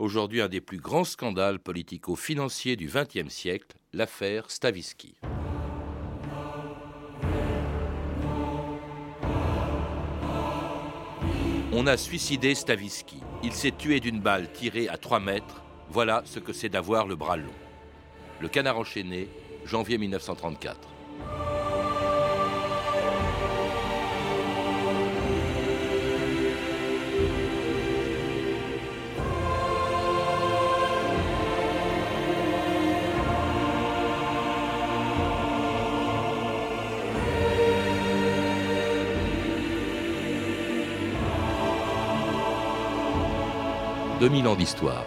Aujourd'hui, un des plus grands scandales politico-financiers du XXe siècle, l'affaire Stavisky. On a suicidé Stavisky. Il s'est tué d'une balle tirée à 3 mètres. Voilà ce que c'est d'avoir le bras long. Le canard enchaîné, janvier 1934. 2000 ans d'histoire.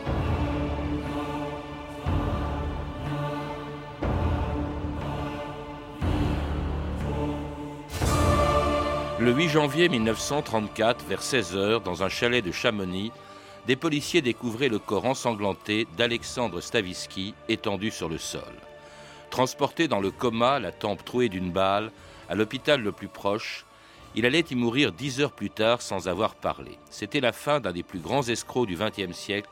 Le 8 janvier 1934, vers 16h, dans un chalet de Chamonix, des policiers découvraient le corps ensanglanté d'Alexandre Stavisky étendu sur le sol. Transporté dans le coma, la tempe trouée d'une balle, à l'hôpital le plus proche, il allait y mourir dix heures plus tard sans avoir parlé. C'était la fin d'un des plus grands escrocs du XXe siècle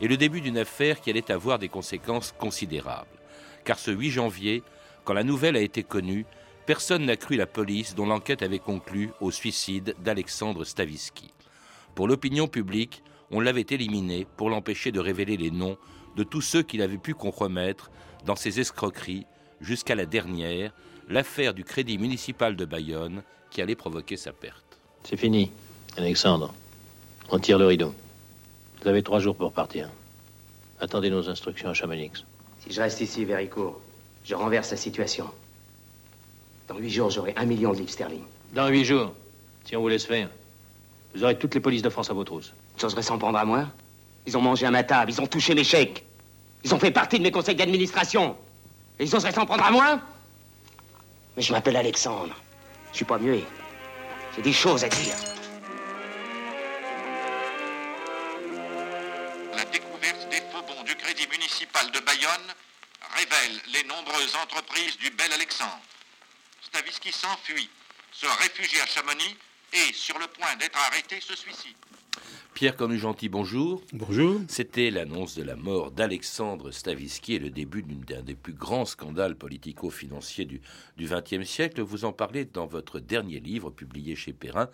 et le début d'une affaire qui allait avoir des conséquences considérables. Car ce 8 janvier, quand la nouvelle a été connue, personne n'a cru la police dont l'enquête avait conclu au suicide d'Alexandre Stavisky. Pour l'opinion publique, on l'avait éliminé pour l'empêcher de révéler les noms de tous ceux qu'il avait pu compromettre dans ses escroqueries jusqu'à la dernière, l'affaire du Crédit municipal de Bayonne qui allait provoquer sa perte. C'est fini, Alexandre. On tire le rideau. Vous avez trois jours pour partir. Attendez nos instructions à Chamonix. Si je reste ici, Vericourt, je renverse la situation. Dans huit jours, j'aurai un million de livres sterling. Dans huit jours, si on vous laisse faire, vous aurez toutes les polices de France à vos trousses. J'oserais s'en prendre à moi Ils ont mangé à ma table, ils ont touché mes chèques. Ils ont fait partie de mes conseils d'administration. Et ils oseraient s'en prendre à moi Mais je m'appelle Alexandre. Je suis pas muet. J'ai des choses à dire. La découverte des faux bons du Crédit municipal de Bayonne révèle les nombreuses entreprises du bel Alexandre. Stavisky s'enfuit, se réfugie à Chamonix et, sur le point d'être arrêté, se suicide. Pierre Cornu-Gentil, bonjour. Bonjour. C'était l'annonce de la mort d'Alexandre Stavisky et le début d'un des plus grands scandales politico-financiers du XXe siècle. Vous en parlez dans votre dernier livre publié chez Perrin,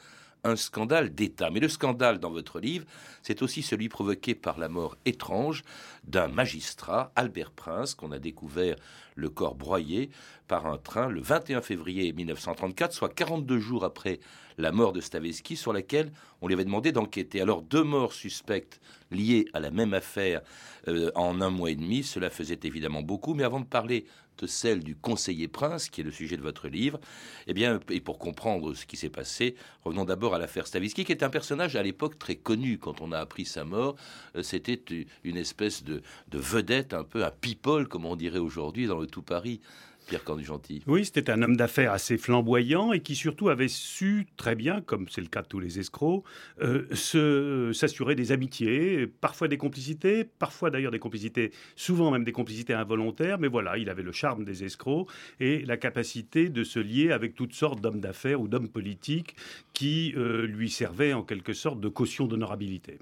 un scandale d'État. Mais le scandale dans votre livre, c'est aussi celui provoqué par la mort étrange d'un magistrat, Albert Prince, qu'on a découvert le corps broyé par un train le 21 février 1934, soit 42 jours après la mort de Stavisky, sur laquelle on lui avait demandé d'enquêter. Alors deux morts suspectes liées à la même affaire euh, en un mois et demi, cela faisait évidemment beaucoup. Mais avant de parler celle du conseiller Prince, qui est le sujet de votre livre, eh bien, et pour comprendre ce qui s'est passé, revenons d'abord à l'affaire Stavisky, qui est un personnage à l'époque très connu. Quand on a appris sa mort, euh, c'était une espèce de, de vedette, un peu un people, comme on dirait aujourd'hui dans le tout Paris. Pierre Gentil. Oui, c'était un homme d'affaires assez flamboyant et qui surtout avait su très bien, comme c'est le cas de tous les escrocs, euh, s'assurer des amitiés, parfois des complicités, parfois d'ailleurs des complicités, souvent même des complicités involontaires, mais voilà, il avait le charme des escrocs et la capacité de se lier avec toutes sortes d'hommes d'affaires ou d'hommes politiques qui euh, lui servaient en quelque sorte de caution d'honorabilité.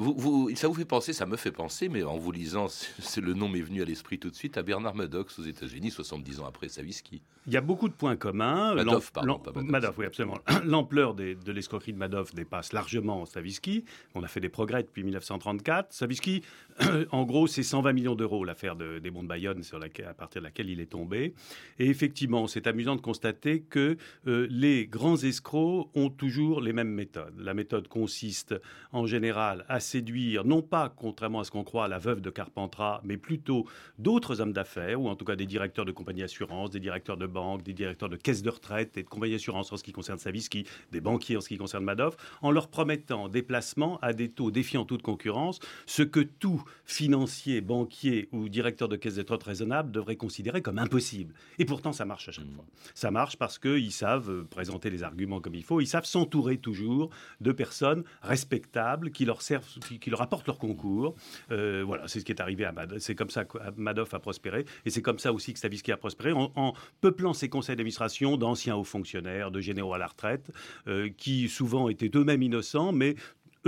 Vous, ça vous fait penser, ça me fait penser, mais en vous lisant, c'est le nom m'est venu à l'esprit tout de suite, à Bernard Maddox aux États-Unis, 70 ans après Savisky. Il y a beaucoup de points communs. Madoff, pardon, pas Madoff. oui, absolument. L'ampleur de l'escroquerie de Madoff dépasse largement Savisky. On a fait des progrès depuis 1934. Savisky, en gros, c'est 120 millions d'euros l'affaire des bons de Bayonne, sur laquelle, à partir de laquelle il est tombé. Et effectivement, c'est amusant de constater que euh, les grands escrocs ont toujours les mêmes méthodes. La méthode consiste en général à séduire, non pas, contrairement à ce qu'on croit, la veuve de Carpentras, mais plutôt d'autres hommes d'affaires, ou en tout cas des directeurs de compagnies d'assurance, des directeurs de banque, des directeurs de caisses de retraite et de compagnies d'assurance en ce qui concerne Savisky, des banquiers en ce qui concerne Madoff, en leur promettant des placements à des taux défiant toute concurrence, ce que tout financier, banquier ou directeur de caisse de retraite raisonnable devrait considérer comme impossible. Et pourtant, ça marche à chaque mmh. fois. Ça marche parce qu'ils savent euh, présenter les arguments comme il faut, ils savent s'entourer toujours de personnes respectables qui leur servent qui, leur apportent leur concours. Euh, voilà, c'est ce qui est arrivé à Madoff. C'est comme ça que Madoff a prospéré. Et c'est comme ça aussi que Stavisky a prospéré, en, peuplant ses conseils d'administration d'anciens hauts fonctionnaires, de généraux à la retraite, euh, qui souvent étaient eux-mêmes innocents, mais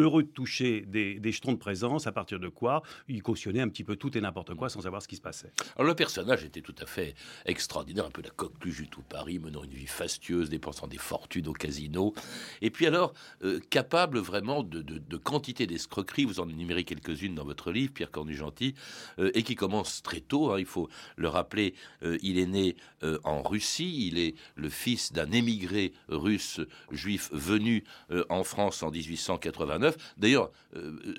heureux de toucher des, jetons de présence, à partir de quoi il cautionnait un petit peu tout et n'importe quoi sans savoir ce qui se passait. Alors le personnage était tout à fait extraordinaire, un peu la coqueluche du tout Paris, menant une vie fastueuse, dépensant des fortunes au casino, et puis alors euh, capable vraiment de, de, quantité d'escroqueries, vous en énumérez quelques-unes dans votre livre, Pierre Cornu-Gentil, euh, et qui commence très tôt, hein, il faut le rappeler, euh, il est né en Russie, il est le fils d'un émigré russe juif venu en France en 1889. D'ailleurs,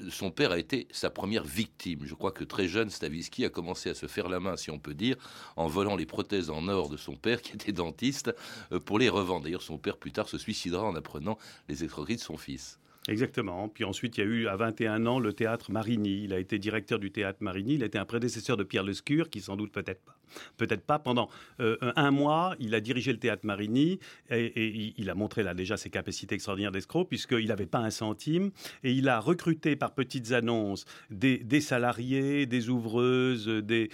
son père a été sa première victime. Je crois que très jeune, Stavisky a commencé à se faire la main, si on peut dire, en volant les prothèses en or de son père, qui était dentiste, euh, pour les revendre. D'ailleurs, son père, plus tard, se suicidera en apprenant les escroqueries de son fils. Exactement. Puis ensuite, il y a eu à 21 ans le théâtre Marigny. Il a été directeur du théâtre Marigny. Il a été un prédécesseur de Pierre Lescure, qui sans doute peut-être pas peut-être pas. Pendant euh, un mois, il a dirigé le théâtre Marigny et, il a montré là déjà ses capacités extraordinaires d'escroc puisqu'il n'avait pas un centime et il a recruté par petites annonces des, salariés, des ouvreuses, des,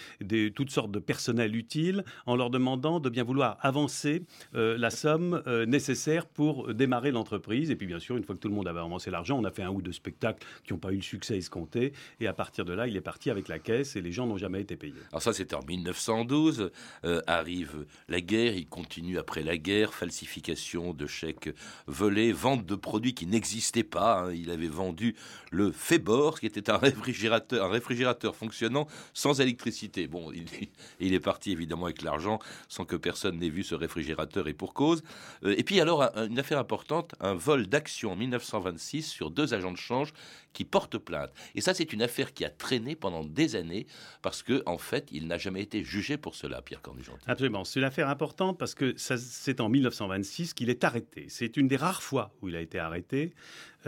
toutes sortes de personnels utiles en leur demandant de bien vouloir avancer euh, la somme euh, nécessaire pour démarrer l'entreprise. Et puis bien sûr, une fois que tout le monde avait avancé l'argent, on a fait un ou deux spectacles qui n'ont pas eu le succès escompté et à partir de là, il est parti avec la caisse et les gens n'ont jamais été payés. Alors ça, c'était en 1900 euh, arrive la guerre, il continue après la guerre, falsification de chèques volés, vente de produits qui n'existaient pas. Hein. Il avait vendu le Febor, qui était un réfrigérateur, un réfrigérateur fonctionnant sans électricité. Bon, il, est parti évidemment avec l'argent sans que personne n'ait vu ce réfrigérateur et pour cause. Euh, et puis alors, une affaire importante, un vol d'actions en 1926 sur deux agents de change qui portent plainte. Et ça, c'est une affaire qui a traîné pendant des années parce que, en fait, il n'a jamais été jugé pour cela, Pierre Cornugent. Absolument. C'est une affaire importante parce que c'est en 1926 qu'il est arrêté. C'est une des rares fois où il a été arrêté.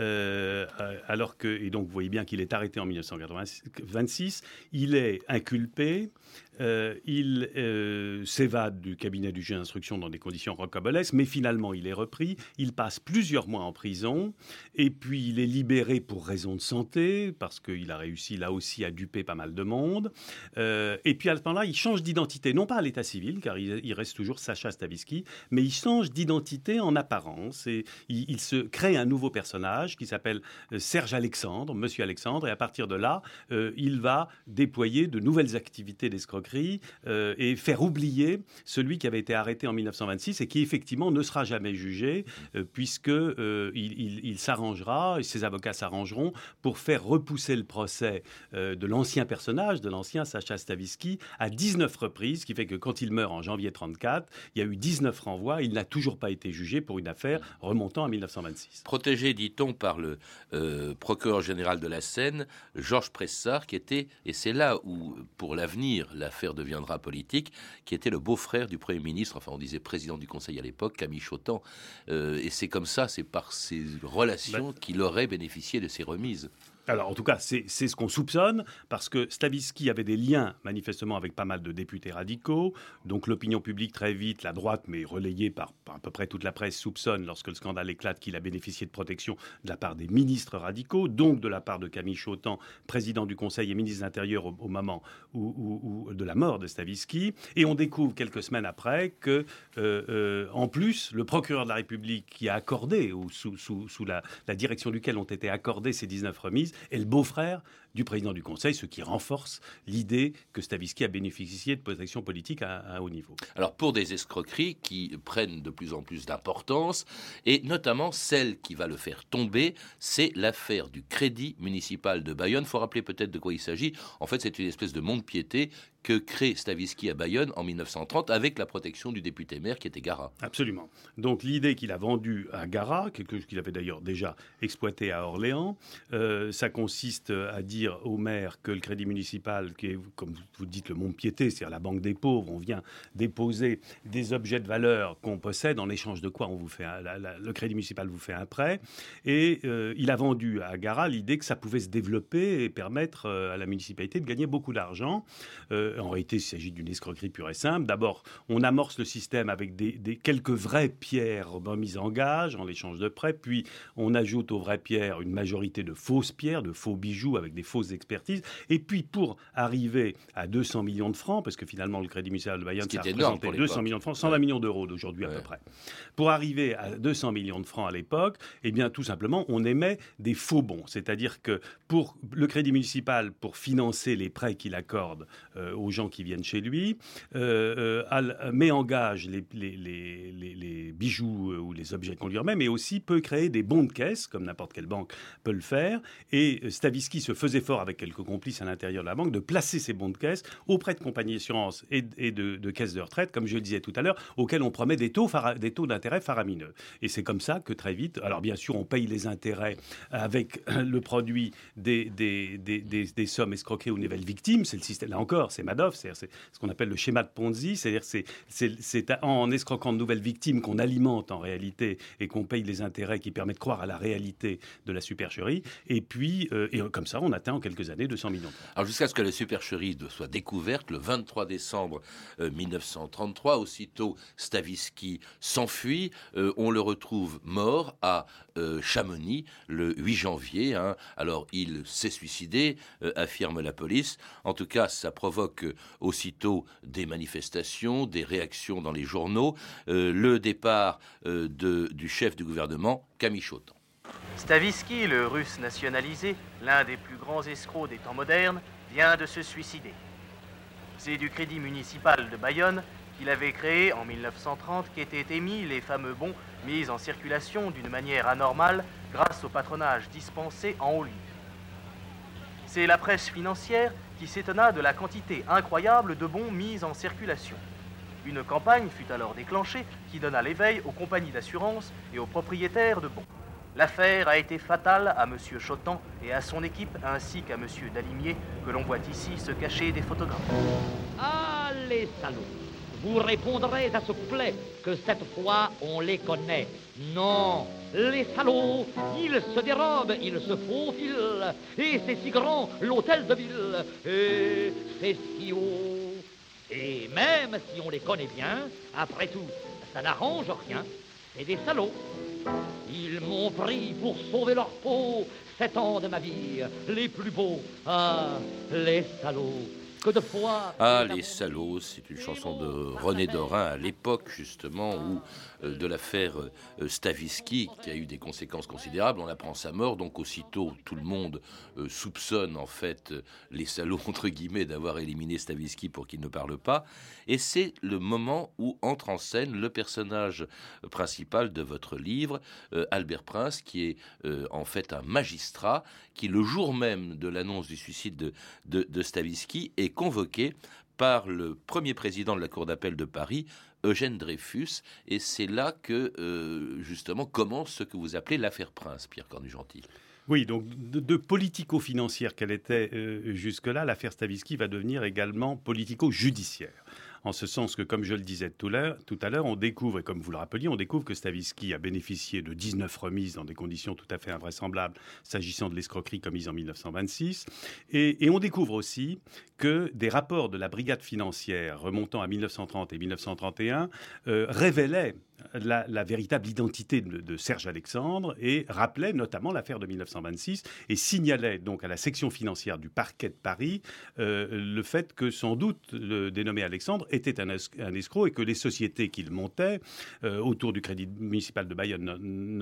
Euh, alors que, et donc vous voyez bien qu'il est arrêté en 1926, il est inculpé, euh, il euh, s'évade du cabinet du juge d'instruction dans des conditions rocambolesques, mais finalement il est repris, il passe plusieurs mois en prison, et puis il est libéré pour raison de santé, parce qu'il a réussi là aussi à duper pas mal de monde, et puis à ce moment-là, il change d'identité, non pas à l'état civil, car il, reste toujours Sacha Stavisky, mais il change d'identité en apparence, et il se crée un nouveau personnage, qui s'appelle euh, Serge Alexandre, Monsieur Alexandre, et à partir de là, euh, il va déployer de nouvelles activités d'escroquerie euh, et faire oublier celui qui avait été arrêté en 1926 et qui effectivement ne sera jamais jugé, puisque il, s'arrangera ses avocats s'arrangeront pour faire repousser le procès de l'ancien personnage, de l'ancien Sacha Stavisky, à 19 reprises, ce qui fait que quand il meurt en janvier 34, il y a eu 19 renvois, il n'a toujours pas été jugé pour une affaire remontant à 1926. Protégé, dit-on, par le euh, procureur général de la Seine, Georges Pressard, qui était, et c'est là où, pour l'avenir, l'affaire deviendra politique, qui était le beau-frère du Premier ministre, enfin on disait président du Conseil à l'époque, Camille Chotan. Euh, et c'est comme ça, c'est par ces relations bah qu'il aurait bénéficié de ces remises. Alors, en tout cas, c'est ce qu'on soupçonne, parce que Stavisky avait des liens, manifestement, avec pas mal de députés radicaux. Donc, l'opinion publique, très vite, la droite, mais relayée par, à peu près toute la presse, soupçonne, lorsque le scandale éclate, qu'il a bénéficié de protection de la part des ministres radicaux, donc de la part de Camille Chautan, président du Conseil et ministre de l'Intérieur au, moment où, de la mort de Stavisky. Et on découvre quelques semaines après que, euh, euh, en plus, le procureur de la République qui a accordé, ou sous, sous, la, la direction duquel ont été accordées ces 19 remises, est le beau-frère du président du Conseil, ce qui renforce l'idée que Stavisky a bénéficié de protection politique à, haut niveau. Alors pour des escroqueries qui prennent de plus en plus d'importance, et notamment celle qui va le faire tomber, c'est l'affaire du crédit municipal de Bayonne. Il faut rappeler peut-être de quoi il s'agit. En fait, c'est une espèce de monde piété que crée Stavisky à Bayonne en 1930 avec la protection du député maire qui était Gara. Absolument. Donc l'idée qu'il a vendue à Gara, quelque chose qu'il avait d'ailleurs déjà exploité à Orléans, euh, ça consiste à dire au maire que le crédit municipal, qui est, comme vous dites, le monde piété, c'est-à-dire la banque des pauvres, on vient déposer des objets de valeur qu'on possède, en échange de quoi on vous fait le crédit municipal vous fait un prêt. Et euh, il a vendu à Gara l'idée que ça pouvait se développer et permettre euh, à la municipalité de gagner beaucoup d'argent en réalité, il s'agit d'une escroquerie pure et simple. D'abord, on amorce le système avec des, quelques vraies pierres mises en gage en échange de prêts, puis on ajoute aux vraies pierres une majorité de fausses pierres, de faux bijoux avec des fausses expertises. Et puis pour arriver à 200 millions de francs, parce que finalement le Crédit municipal de Bayonne, ça représentait 200 millions de francs, 120 millions d'euros d'aujourd'hui à peu près. Pour arriver à 200 millions de francs à l'époque, eh bien tout simplement, on émet des faux bons. C'est-à-dire que pour le Crédit municipal, pour financer les prêts qu'il accorde euh, aux gens qui viennent chez lui, euh, euh, met en gage les, les, les, les bijoux ou les objets qu'on lui remet, mais aussi peut créer des bons de caisse, comme n'importe quelle banque peut le faire. Et Stavisky se faisait fort avec quelques complices à l'intérieur de la banque de placer ces bons de caisse auprès de compagnies d'assurance et, et, de, caisses de retraite, comme je le disais tout à l'heure, auxquels on promet des taux, des taux d'intérêt faramineux. Et c'est comme ça que très vite, alors bien sûr, on paye les intérêts avec le produit des, des, des, des sommes escroquées aux nouvelles victimes. C'est le système, là encore, c'est Madoff, c'est ce qu'on appelle le schéma de Ponzi, c'est-à-dire c'est en escroquant de nouvelles victimes qu'on alimente en réalité et qu'on paye les intérêts qui permettent de croire à la réalité de la supercherie. Et puis, euh, et comme ça, on atteint en quelques années 200 millions. Alors jusqu'à ce que la supercherie soit découverte, le 23 décembre 1933, euh, aussitôt Stavisky s'enfuit, euh, on le retrouve mort à Chamonix le 8 janvier. Hein. Alors il s'est suicidé, affirme la police. En tout cas, ça provoque aussitôt des manifestations, des réactions dans les journaux. le départ du chef du gouvernement, Camille Chotan. Stavisky, le russe nationalisé, l'un des plus grands escrocs des temps modernes, vient de se suicider. C'est du crédit municipal de Bayonne qu'il avait créé en 1930 qu'étaient émis les fameux bons mis en circulation d'une manière anormale grâce au patronage dispensé en haut lieu. C'est la presse financière qui s'étonna de la quantité incroyable de bons mis en circulation. Une campagne fut alors déclenchée qui donna l'éveil aux compagnies d'assurance et aux propriétaires de bons. L'affaire a été fatale à M. Chotan et à son équipe, ainsi qu'à M. Dalimier, que l'on voit ici se cacher des photographes. Ah, les salauds Vous répondrez à ce couplet que cette fois on les connaît. Non, les salauds, ils se dérobent, ils se faufilent, et c'est si grand l'hôtel de ville, et c'est si haut. Et même si on les connaît bien, après tout, ça n'arrange rien, c'est des salauds. Ils m'ont pris pour sauver leur peau, sept ans de ma vie, les plus beaux. Ah, les salauds. Que de fois. Ah, les salauds, c'est une chanson de René Dorin à l'époque, justement, où de l'affaire euh, Stavisky, qui a eu des conséquences considérables. On apprend sa mort, donc aussitôt tout le monde euh, soupçonne en fait les salauds entre guillemets d'avoir éliminé Stavisky pour qu'il ne parle pas. Et c'est le moment où entre en scène le personnage principal de votre livre, Albert Prince, qui est en fait un magistrat qui le jour même de l'annonce du suicide de, de, de Stavisky est convoqué par le premier président de la Cour d'appel de Paris, Eugène Dreyfus, et c'est là que euh, justement commence ce que vous appelez l'affaire Prince, Pierre Cornu-Gentil. Oui, donc de, politico-financière qu'elle était euh, jusque-là, l'affaire Stavisky va devenir également politico-judiciaire en ce sens que, comme je le disais tout à l'heure, on découvre, et comme vous le rappeliez, on découvre que Stavisky a bénéficié de 19 remises dans des conditions tout à fait invraisemblables s'agissant de l'escroquerie commise en 1926. Et, on découvre aussi que des rapports de la brigade financière remontant à 1930 et 1931 euh, révélaient la, véritable identité de, Serge Alexandre et rappelait notamment l'affaire de 1926 et signalait donc à la section financière du parquet de Paris euh, le fait que sans doute le dénommé Alexandre était un, escroc et que les sociétés qu'il montait euh, autour du crédit municipal de Bayonne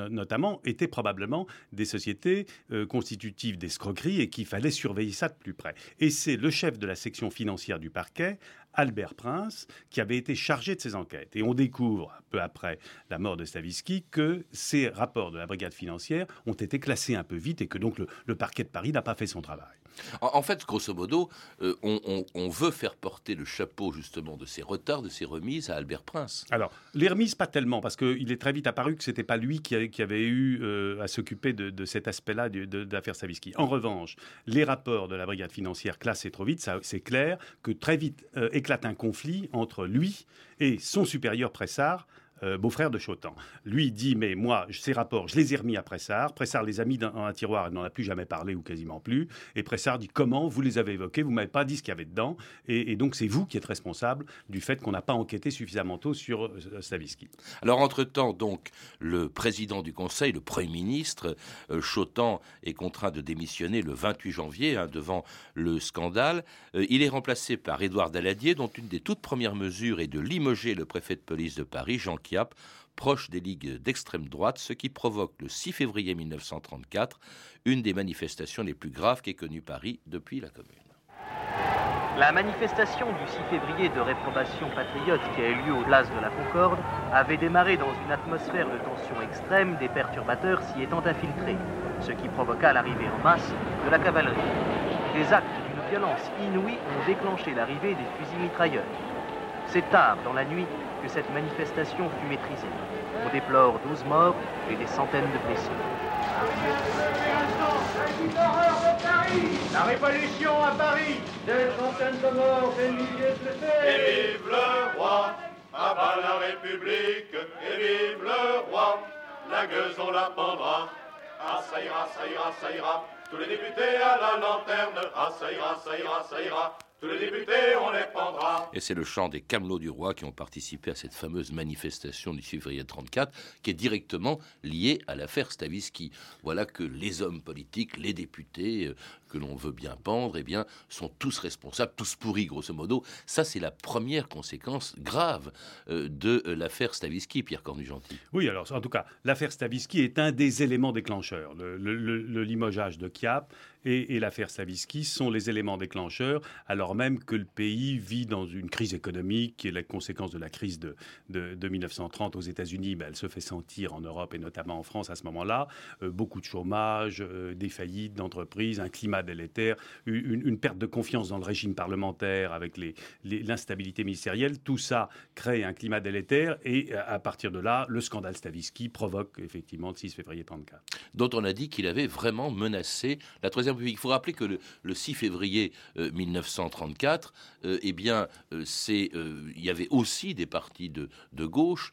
notamment étaient probablement des sociétés euh, constitutives d'escroquerie et qu'il fallait surveiller ça de plus près. Et c'est le chef de la section financière du parquet Albert Prince, qui avait été chargé de ces enquêtes. Et on découvre, peu après la mort de Stavisky, que ces rapports de la brigade financière ont été classés un peu vite et que donc le, parquet de Paris n'a pas fait son travail. En, fait, grosso modo, euh, on, veut faire porter le chapeau justement de ces retards, de ces remises à Albert Prince. Alors, les remises, pas tellement, parce qu'il est très vite apparu que ce n'était pas lui qui, avait, eu euh, à s'occuper de, cet aspect-là de, Stavisky. En revanche, les rapports de la brigade financière classés trop vite, c'est clair que très vite euh, éclate un conflit entre lui et son supérieur Pressard, euh, beau-frère de Chotan. Lui dit Mais moi, ces rapports, je les ai remis à Pressard. Pressard les a mis dans un tiroir et n'en a plus jamais parlé ou quasiment plus. Et Pressard dit Comment vous les avez évoqués? Vous m'avez pas dit ce qu'il y avait dedans. Et, donc, c'est vous qui êtes responsable du fait qu'on n'a pas enquêté suffisamment tôt sur euh, Stavisky. Alors, entre-temps, donc, le président du Conseil, le Premier ministre, euh, Chotan, est contraint de démissionner le 28 janvier hein, devant le scandale. il est remplacé par Édouard Daladier, dont une des toutes premières mesures est de limoger le préfet de police de Paris, Jean Proche des ligues d'extrême droite, ce qui provoque le 6 février 1934 une des manifestations les plus graves qu'ait connue Paris depuis la Commune. La manifestation du 6 février de réprobation patriote qui a eu lieu aux places de la Concorde avait démarré dans une atmosphère de tension extrême, des perturbateurs s'y étant infiltrés, ce qui provoqua l'arrivée en masse de la cavalerie. Des actes d'une violence inouïe ont déclenché l'arrivée des fusils mitrailleurs. C'est tard dans la nuit que cette manifestation fut maîtrisée. On déplore 12 morts et des centaines de blessés. La révolution à Paris. Des centaines de morts, des milliers de blessés. Et vive le roi À bas la République. Et vive le roi La gueuse on la pendra. Ah ça ira, ça ira, ça ira. Tous les députés à la lanterne. Ah ça ira, ça ira, ça ira tous les députés, on les pendra. Et c'est le chant des camelots du roi qui ont participé à cette fameuse manifestation du 6 février 34, qui est directement liée à l'affaire Stavisky. Voilà que les hommes politiques, les députés, euh, que l'on veut bien pendre, eh bien, sont tous responsables, tous pourris, grosso modo. Ça, c'est la première conséquence grave euh, de euh, l'affaire Stavisky, Pierre Cornu-Gentil. Oui, alors, en tout cas, l'affaire Stavisky est un des éléments déclencheurs. Le, le limogeage de Kiap et, l'affaire Stavisky sont les éléments déclencheurs, alors même que le pays vit dans une crise économique qui la conséquence de la crise de, de, 1930 aux États-Unis. Ben, elle se fait sentir en Europe et notamment en France à ce moment-là. Euh, beaucoup de chômage, des faillites d'entreprises, un climat délétère, une, perte de confiance dans le régime parlementaire avec l'instabilité ministérielle, tout ça crée un climat délétère et euh, à partir de là, le scandale Stavisky provoque effectivement le 6 février 34. Dont on a dit qu'il avait vraiment menacé la Troisième République. Il faut rappeler que le, 6 février 1934, euh, euh, eh bien, c'est, il y avait aussi des partis de, de gauche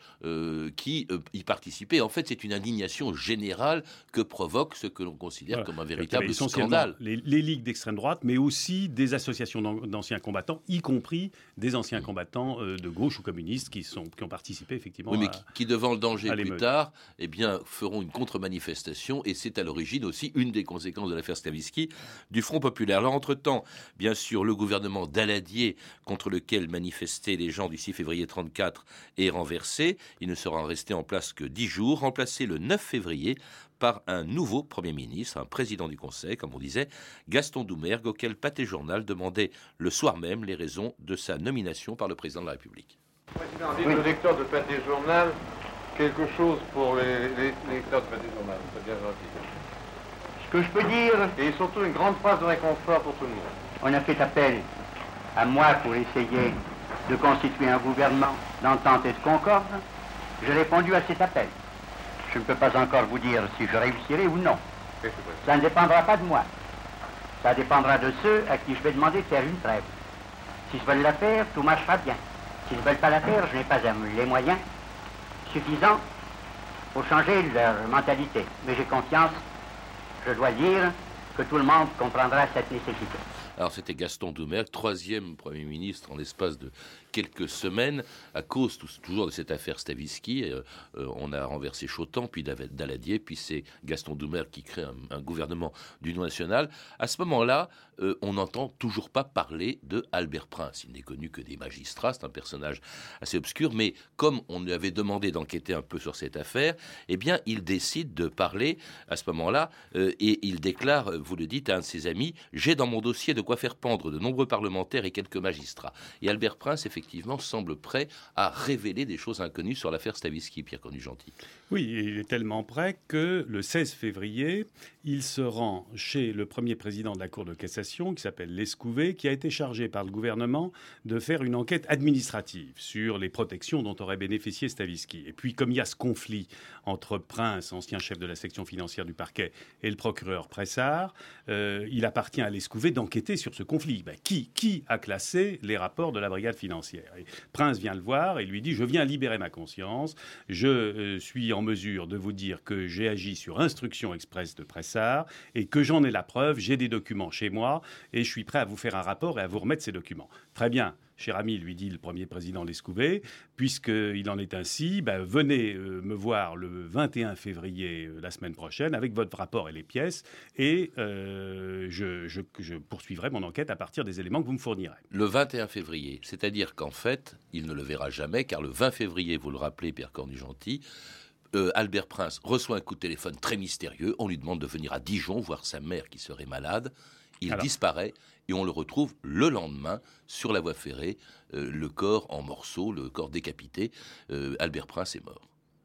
qui y participaient. En fait, c'est une indignation générale que provoque ce que l'on considère comme un véritable scandale les ligues d'extrême droite, mais aussi des associations d'anciens combattants, y compris des anciens combattants euh, de gauche ou communistes qui, sont, qui ont participé effectivement. Oui, mais qui, devant le danger plus tard, eh bien, feront une contre-manifestation, et c'est à l'origine aussi une des conséquences de l'affaire Stavisky du Front populaire. Alors, entre-temps, bien sûr, le gouvernement d'Aladier, contre lequel manifestaient les gens du 6 février 34, est renversé. Il ne sera resté en place que dix jours, remplacé le 9 février par un nouveau Premier ministre, un président du Conseil, comme on disait, Gaston Doumergue, auquel Pathé Journal demandait le soir même les raisons de sa nomination par le président de la République. Président, dites le lecteur de Pathé Journal quelque chose pour les, lecteurs de Pathé Journal, c'est bien gentil. Ce que je peux dire... Et surtout une grande phrase de réconfort pour tout le monde. On a fait appel à moi pour essayer de constituer un gouvernement d'entente et de concorde. J'ai répondu à cet appel. Je ne peux pas encore vous dire si je réussirai ou non. Ça ne dépendra pas de moi. Ça dépendra de ceux à qui je vais demander de faire une trêve. S'ils veulent la faire, tout marchera bien. S'ils ne veulent pas la faire, je n'ai pas les moyens suffisants pour changer leur mentalité. Mais j'ai confiance, je dois dire, que tout le monde comprendra cette nécessité. Alors c'était Gaston Doumergue, troisième Premier ministre en l'espace de quelques semaines, à cause toujours de cette affaire Stavisky. Euh, euh, on a renversé Chotan, puis Daladier, puis c'est Gaston Doumergue qui crée un, gouvernement d'union nationale. À ce moment-là, euh, on n'entend toujours pas parler de Albert Prince. Il n'est connu que des magistrats, c'est un personnage assez obscur, mais comme on lui avait demandé d'enquêter un peu sur cette affaire, eh bien, il décide de parler à ce moment-là et il déclare, vous le dites, à un de ses amis, j'ai dans mon dossier de quoi faire pendre de nombreux parlementaires et quelques magistrats. Et Albert Prince, effectivement, effectivement, semble prêt à révéler des choses inconnues sur l'affaire Stavisky, Pierre Connu-Gentil. Oui, il est tellement prêt que le 16 février, il se rend chez le premier président de la Cour de cassation, qui s'appelle Lescouvé, qui a été chargé par le gouvernement de faire une enquête administrative sur les protections dont aurait bénéficié Stavisky. Et puis, comme il y a ce conflit entre Prince, ancien chef de la section financière du parquet, et le procureur Pressard, euh, il appartient à Lescouvé d'enquêter enquêter sur ce conflit. Ben, qui, qui a classé les rapports de la brigade financière? Prince vient le voir et lui dit Je viens libérer ma conscience. Je euh, suis en mesure de vous dire que j'ai agi sur instruction express de Pressard et que j'en ai la preuve. J'ai des documents chez moi et je suis prêt à vous faire un rapport et à vous remettre ces documents. Très bien. Cher ami, lui dit le premier président Lescouvet, puisqu'il en est ainsi, ben, venez euh, me voir le 21 février, euh, la semaine prochaine, avec votre rapport et les pièces, et euh, je, je, poursuivrai mon enquête à partir des éléments que vous me fournirez. Le 21 février, c'est-à-dire qu'en fait, il ne le verra jamais, car le 20 février, vous le rappelez, Pierre Cornu-Gentil, Albert Prince reçoit un coup de téléphone très mystérieux. On lui demande de venir à Dijon voir sa mère qui serait malade. Il disparaît et on le retrouve le lendemain sur la voie ferrée, euh, le corps en morceaux, le corps décapité. Euh, Albert Prince est mort.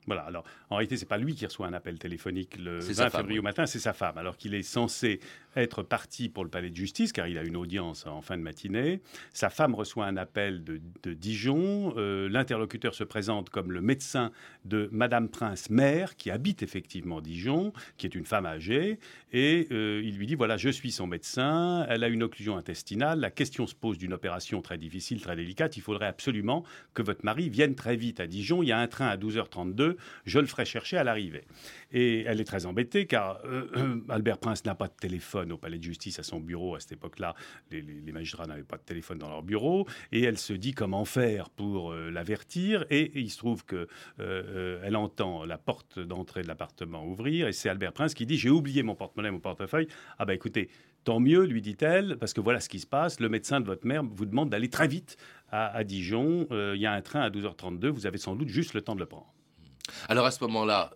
Voilà, alors en réalité, c'est pas lui qui reçoit un appel téléphonique le 20 février au matin, c'est sa femme, alors qu'il est censé être parti pour le palais de justice, car il a une audience en fin de matinée. Sa femme reçoit un appel de, Dijon. Euh, l'interlocuteur se présente comme le médecin de Madame Prince, mère, qui habite effectivement Dijon, qui est une femme âgée. Et euh, il lui dit voilà, je suis son médecin, elle a une occlusion intestinale. La question se pose d'une opération très difficile, très délicate. Il faudrait absolument que votre mari vienne très vite à Dijon. Il y a un train à 12h32. Je le ferai chercher à l'arrivée. Et elle est très embêtée car euh, Albert Prince n'a pas de téléphone au palais de justice à son bureau. À cette époque-là, les, magistrats n'avaient pas de téléphone dans leur bureau. Et elle se dit comment faire pour euh, l'avertir. Et, il se trouve que euh, elle entend la porte d'entrée de l'appartement ouvrir. Et c'est Albert Prince qui dit J'ai oublié mon porte-monnaie, mon portefeuille. Ah ben écoutez, Tant mieux, lui dit-elle, parce que voilà ce qui se passe. Le médecin de votre mère vous demande d'aller très vite à, Dijon. Il y a un train à 12h32. Vous avez sans doute juste le temps de le prendre. Alors à ce moment-là,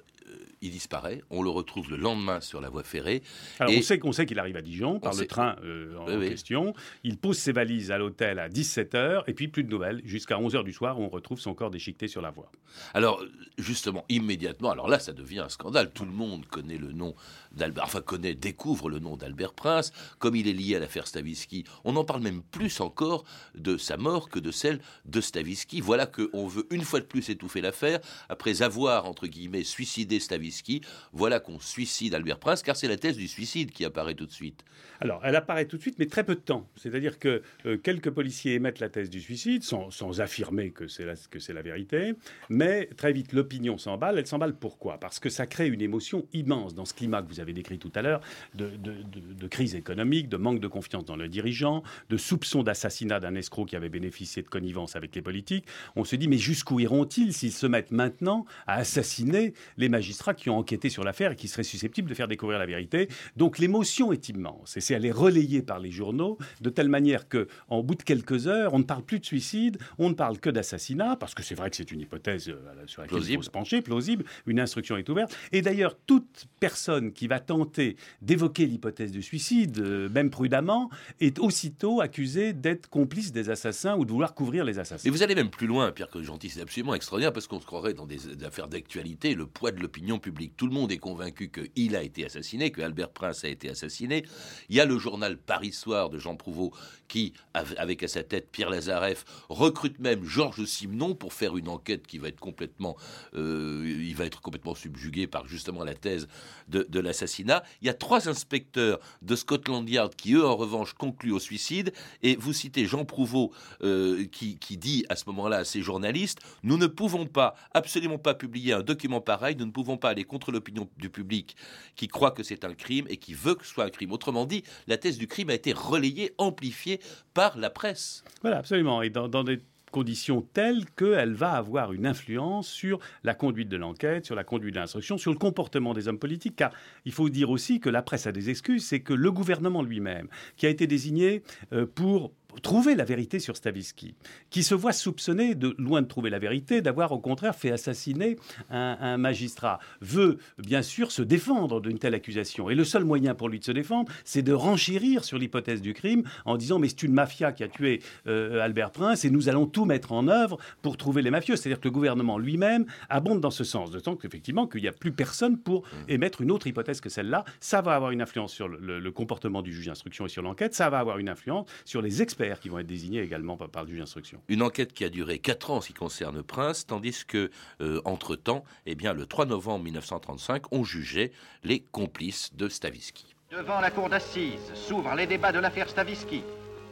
il disparaît. On le retrouve le lendemain sur la voie ferrée. Alors on sait qu'on sait qu'il arrive à Dijon par le train euh, en, question. Il pose ses valises à l'hôtel à 17h et puis plus de nouvelles jusqu'à 11h du soir où on retrouve son corps déchiqueté sur la voie. Alors justement, immédiatement, alors là ça devient un scandale. Tout le monde connaît le nom d'Albert, enfin connaît, découvre le nom d'Albert Prince, comme il est lié à l'affaire Stavisky. On en parle même plus encore de sa mort que de celle de Stavisky. Voilà qu'on veut une fois de plus étouffer l'affaire après avoir entre guillemets suicidé Stavisky voilà qu'on suicide Albert Prince, car c'est la thèse du suicide qui apparaît tout de suite. Alors, elle apparaît tout de suite, mais très peu de temps. C'est-à-dire que euh, quelques policiers émettent la thèse du suicide, sans, affirmer que c'est la, la vérité, mais très vite, l'opinion s'emballe. Elle s'emballe pourquoi? Parce que ça crée une émotion immense dans ce climat que vous avez décrit tout à l'heure, de, de, crise économique, de manque de confiance dans le dirigeant, de soupçon d'assassinat d'un escroc qui avait bénéficié de connivence avec les politiques. On se dit, mais jusqu'où iront-ils s'ils se mettent maintenant à assassiner les magistrats qui ont enquêté sur l'affaire et qui seraient susceptibles de faire découvrir la vérité. Donc l'émotion est immense et c'est elle est relayée par les journaux de telle manière que, en bout de quelques heures, on ne parle plus de suicide, on ne parle que d'assassinat parce que c'est vrai que c'est une hypothèse euh, sur laquelle il faut se pencher, plausible. Une instruction est ouverte et d'ailleurs toute personne qui va tenter d'évoquer l'hypothèse du suicide, euh, même prudemment, est aussitôt accusée d'être complice des assassins ou de vouloir couvrir les assassins. Et vous allez même plus loin, Pierre que Gentil, c'est absolument extraordinaire parce qu'on se croirait dans des affaires d'actualité, le poids de l'opinion publique tout le monde est convaincu qu'il a été assassiné, que Albert Prince a été assassiné. Il y a le journal Paris Soir de Jean Prouveau qui, avec à sa tête Pierre Lazareff, recrute même Georges Simenon pour faire une enquête qui va être complètement, euh, il va être complètement subjugué par justement la thèse de, l'assassinat. Il y a trois inspecteurs de Scotland Yard qui, eux, en revanche, concluent au suicide. Et vous citez Jean Prouveau euh, qui, qui dit à ce moment-là à ces journalistes Nous ne pouvons pas, absolument pas publier un document pareil, nous pas aller contre l'opinion du public qui croit que c'est un crime et qui veut que ce soit un crime. Autrement dit, la thèse du crime a été relayée, amplifiée par la presse. Voilà, absolument. Et dans, dans des conditions telles qu'elle va avoir une influence sur la conduite de l'enquête, sur la conduite de l'instruction, sur le comportement des hommes politiques. Car il faut dire aussi que la presse a des excuses, c'est que le gouvernement lui-même, qui a été désigné euh, pour trouver la vérité sur Stavisky, qui se voit soupçonné, de, loin de trouver la vérité, d'avoir au contraire fait assassiner un, magistrat, veut bien sûr se défendre d'une telle accusation. Et le seul moyen pour lui de se défendre, c'est de renchérir sur l'hypothèse du crime en disant mais c'est une mafia qui a tué euh, Albert Prince et nous allons tout mettre en œuvre pour trouver les mafieux. C'est-à-dire que le gouvernement lui-même abonde dans ce sens, de temps qu'effectivement qu'il n'y a plus personne pour mmh. émettre une autre hypothèse que celle-là. Ça va avoir une influence sur le, le comportement du juge d'instruction et sur l'enquête, ça va avoir une influence sur les experts qui vont être désignés également par, le juge d'instruction. Une enquête qui a duré 4 ans en ce qui concerne Prince, tandis que, euh, entre-temps, eh bien, le 3 novembre 1935, on jugeait les complices de Stavisky. Devant la cour d'assises s'ouvrent les débats de l'affaire Stavisky.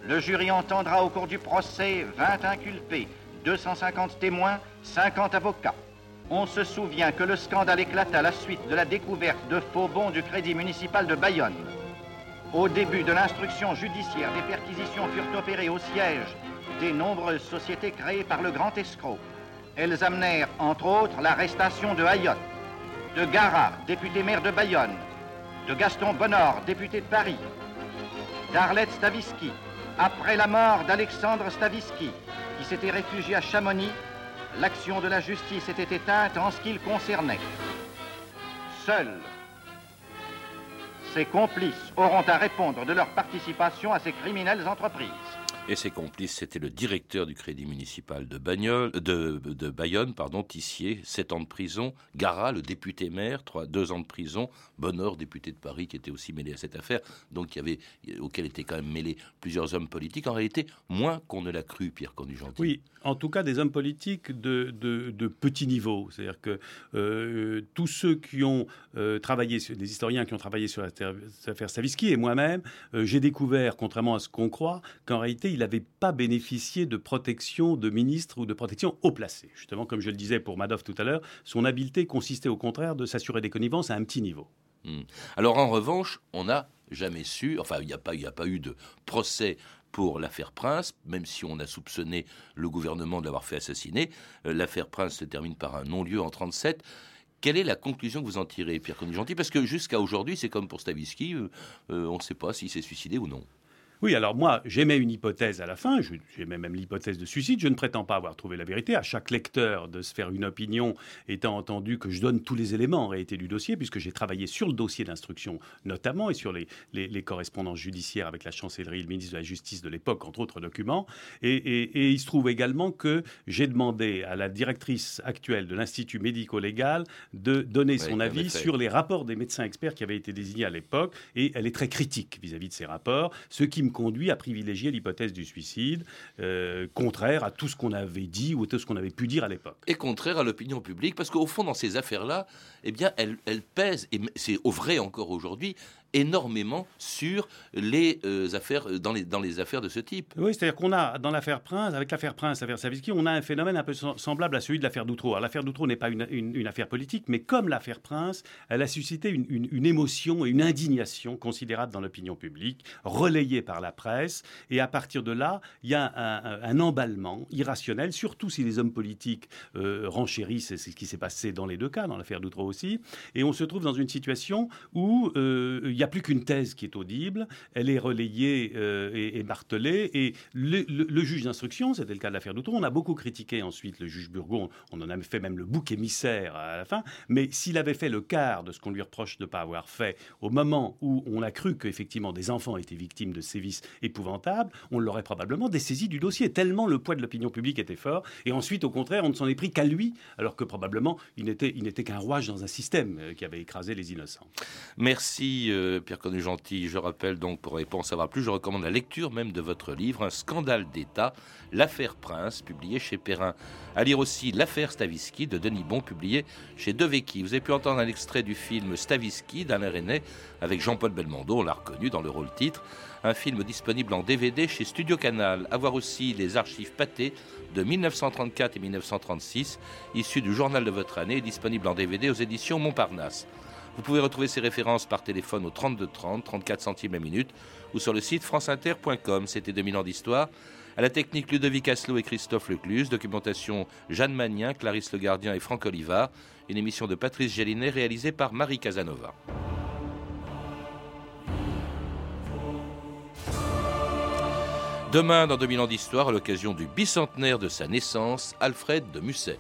Le jury entendra au cours du procès 20 inculpés, 250 témoins, 50 avocats. On se souvient que le scandale éclata à la suite de la découverte de faux bons du Crédit municipal de Bayonne. Au début de l'instruction judiciaire, des perquisitions furent opérées au siège des nombreuses sociétés créées par le grand escroc. Elles amenèrent, entre autres, l'arrestation de Ayotte, de Gara, député maire de Bayonne, de Gaston Bonnord, député de Paris, d'Arlette Stavisky, après la mort d'Alexandre Stavisky, qui s'était réfugié à Chamonix, l'action de la justice était éteinte en ce qui le concernait. Seuls ses complices auront à répondre de leur participation à ces criminelles entreprises. Et ses complices, c'était le directeur du crédit municipal de, Bagnol, de, Bayonne, pardon, Tissier, 7 ans de prison, Gara, le député maire, 3, 2 ans de prison, Bonnor, député de Paris, qui était aussi mêlé à cette affaire, donc avait, auquel étaient quand même mêlés plusieurs hommes politiques, en réalité, moins qu'on ne l'a cru, Pierre Condugentil. Oui, en tout cas des hommes politiques de, de, de petit niveau, c'est-à-dire que euh, tous ceux qui ont euh, travaillé, des historiens qui ont travaillé sur l'affaire Savisky, et moi-même, euh, j'ai découvert, contrairement à ce qu'on croit, qu'en réalité, il n'avait pas bénéficié de protection de ministre ou de protection haut placé. Justement, comme je le disais pour Madoff tout à l'heure, son habileté consistait au contraire de s'assurer des connivences à un petit niveau. Hmm. Alors en revanche, on n'a jamais su, enfin il n'y a, pas, eu de procès pour l'affaire Prince, même si on a soupçonné le gouvernement de l'avoir fait assassiner. Euh, l'affaire Prince se termine par un non-lieu en 1937. Quelle est la conclusion que vous en tirez, Pierre Conny-Gentil Parce que jusqu'à aujourd'hui, c'est comme pour Stavisky, euh, euh, on ne sait pas s'il s'est suicidé ou non. Oui, alors moi, j'émets une hypothèse à la fin, j'aimais même l'hypothèse de suicide, je ne prétends pas avoir trouvé la vérité, à chaque lecteur de se faire une opinion, étant entendu que je donne tous les éléments en réalité du dossier, puisque j'ai travaillé sur le dossier d'instruction notamment, et sur les, les, correspondances judiciaires avec la chancellerie, le ministre de la Justice de l'époque, entre autres documents, et, il se trouve également que j'ai demandé à la directrice actuelle de l'Institut médico-légal de donner son avis sur les rapports des médecins experts qui avaient été désignés à l'époque, et elle est très critique vis-à-vis de ces rapports, ce qui me conduit à privilégier l'hypothèse du suicide, euh, contraire à tout ce qu'on avait dit ou tout ce qu'on avait pu dire à l'époque. Et contraire à l'opinion publique, parce qu'au fond, dans ces affaires-là, eh bien, elles, elles pèsent, et c'est au vrai encore aujourd'hui, énormément sur les euh, affaires euh, dans les, affaires de ce type. Oui, c'est-à-dire qu'on a dans l'affaire Prince, avec l'affaire Prince, l'affaire Savisky, on a un phénomène un peu semblable à celui de l'affaire Doutreau. l'affaire Doutreau n'est pas une, affaire politique, mais comme l'affaire Prince, elle a suscité une, émotion et une indignation considérable dans l'opinion publique, relayée par la presse, et à partir de là, il y a un, emballement irrationnel, surtout si les hommes politiques euh, renchérissent, c'est ce qui s'est passé dans les deux cas, dans l'affaire Doutreau aussi, et on se trouve dans une situation où euh, il n'y a plus qu'une thèse qui est audible, elle est relayée euh, et, martelée, et le, juge d'instruction, c'était le cas de l'affaire Doutron, on a beaucoup critiqué ensuite le juge Burgon, on en a fait même le bouc émissaire à la fin, mais s'il avait fait le quart de ce qu'on lui reproche de ne pas avoir fait au moment où on a cru qu'effectivement des enfants étaient victimes de sévices épouvantables, on l'aurait probablement dessaisi du dossier, tellement le poids de l'opinion publique était fort, et ensuite au contraire on ne s'en est pris qu'à lui, alors que probablement il n'était qu'un rouage dans un système euh, qui avait écrasé les innocents. Merci euh, Pierre Connu-Gentil. Je rappelle donc, pour, pour en savoir plus, je recommande la lecture même de votre livre, Un scandale d'État, l'affaire Prince, publié chez Perrin. À lire aussi L'affaire Stavisky de Denis Bon, publié chez Devecchi. Vous avez pu entendre un extrait du film Stavisky d'Alain René avec Jean-Paul Belmondo, on l'a reconnu dans le rôle titre. Un film disponible en DVD chez Studio Canal. À voir aussi les archives pâtées de 1934 et 1936, issus du journal de votre année, disponible en DVD aux éditions Montparnasse. Vous pouvez retrouver ces références par téléphone au 32 30, 34 centimes la minute, ou sur le site franceinter.com. C'était 2000 ans d'histoire. À la technique Ludovic Asselot et Christophe Lecluse, documentation Jeanne Magnien, Clarisse Le Gardien et Franck Olivard, une émission de Patrice Gélinet réalisée par Marie Casanova. Demain, dans 2000 ans d'histoire, à l'occasion du bicentenaire de sa naissance, Alfred de Musset.